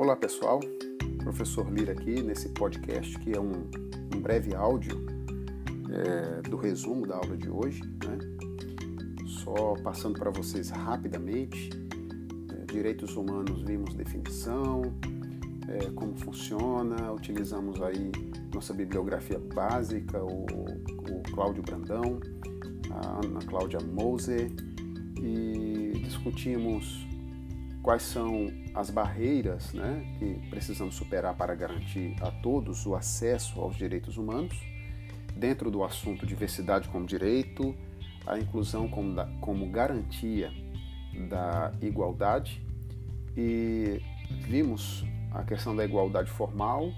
Olá pessoal, professor Lira aqui nesse podcast que é um, um breve áudio é, do resumo da aula de hoje, né? Só passando para vocês rapidamente, é, direitos humanos vimos definição, é, como funciona, utilizamos aí nossa bibliografia básica, o, o Cláudio Brandão, a Ana Cláudia Moser e discutimos quais são as barreiras né, que precisamos superar para garantir a todos o acesso aos direitos humanos, dentro do assunto diversidade como direito, a inclusão como, da, como garantia da igualdade e vimos a questão da igualdade formal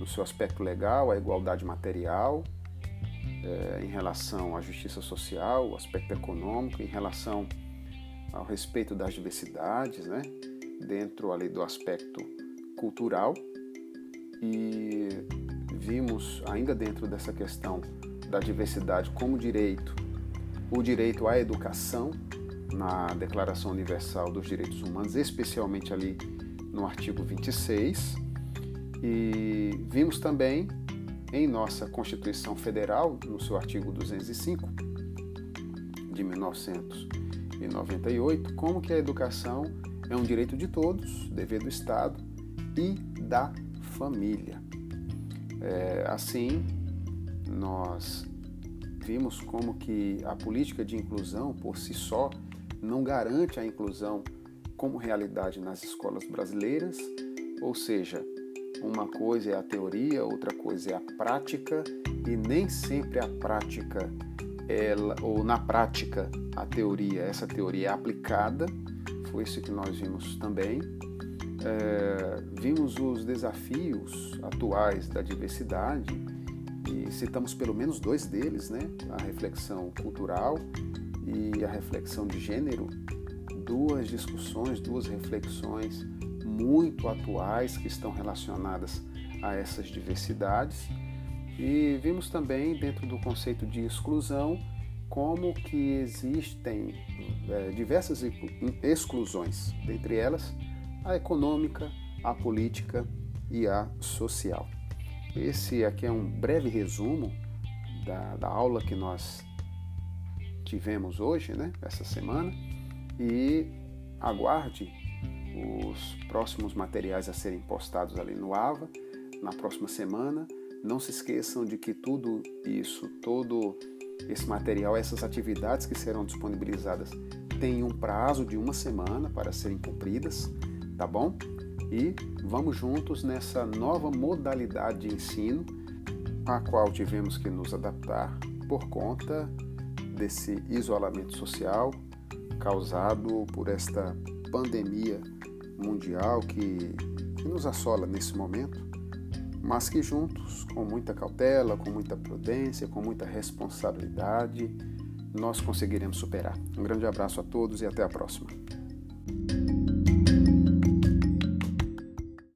no seu aspecto legal, a igualdade material é, em relação à justiça social, o aspecto econômico, em relação ao respeito das diversidades, né? dentro ali do aspecto cultural e vimos ainda dentro dessa questão da diversidade como direito, o direito à educação na Declaração Universal dos Direitos Humanos, especialmente ali no artigo 26, e vimos também em nossa Constituição Federal, no seu artigo 205 de 1998, como que a educação é um direito de todos, dever do Estado e da família. É, assim, nós vimos como que a política de inclusão por si só não garante a inclusão como realidade nas escolas brasileiras, ou seja, uma coisa é a teoria, outra coisa é a prática, e nem sempre a prática ela, ou na prática a teoria, essa teoria é aplicada foi isso que nós vimos também. É, vimos os desafios atuais da diversidade e citamos pelo menos dois deles, né? A reflexão cultural e a reflexão de gênero, duas discussões, duas reflexões muito atuais que estão relacionadas a essas diversidades. E vimos também dentro do conceito de exclusão como que existem é, diversas exclusões, dentre elas a econômica, a política e a social. Esse aqui é um breve resumo da, da aula que nós tivemos hoje, né, essa semana, e aguarde os próximos materiais a serem postados ali no AVA na próxima semana. Não se esqueçam de que tudo isso, todo esse material, essas atividades que serão disponibilizadas têm um prazo de uma semana para serem cumpridas, tá bom? E vamos juntos nessa nova modalidade de ensino, a qual tivemos que nos adaptar por conta desse isolamento social causado por esta pandemia mundial que, que nos assola nesse momento mas que juntos, com muita cautela, com muita prudência, com muita responsabilidade, nós conseguiremos superar. Um grande abraço a todos e até a próxima.